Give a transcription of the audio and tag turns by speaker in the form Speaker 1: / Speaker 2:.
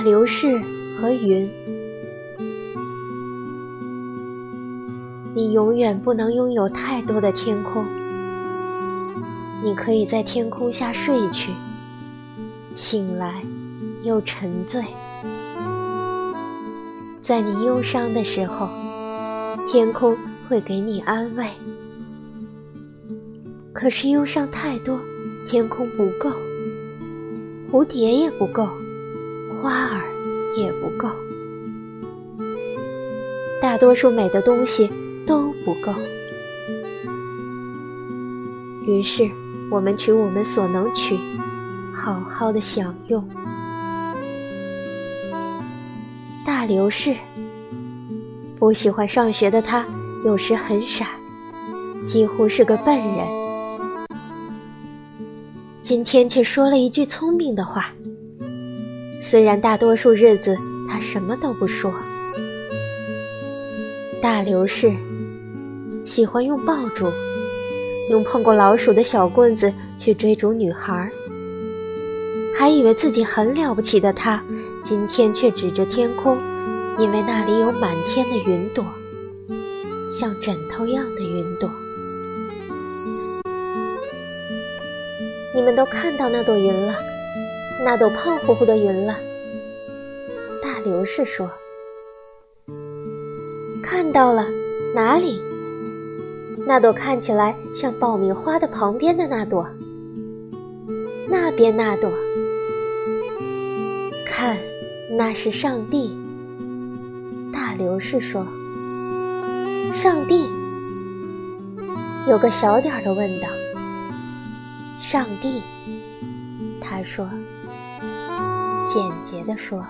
Speaker 1: 流逝和云。你永远不能拥有太多的天空。你可以在天空下睡去，醒来又沉醉。在你忧伤的时候，天空会给你安慰。可是忧伤太多，天空不够，蝴蝶也不够，花儿也不够，大多数美的东西都不够。于是，我们取我们所能取，好好的享用。大流士，不喜欢上学的他，有时很傻，几乎是个笨人。今天却说了一句聪明的话。虽然大多数日子他什么都不说。大流士喜欢用爆竹。用碰过老鼠的小棍子去追逐女孩，还以为自己很了不起的他，今天却指着天空，因为那里有满天的云朵，像枕头样的云朵。你们都看到那朵云了，那朵胖乎乎的云了。大刘氏说：“看到了，哪里？”那朵看起来像爆米花的旁边的那朵，那边那朵，看，那是上帝。大刘氏说：“上帝。”有个小点儿的问道：“上帝？”他说：“简洁地说。”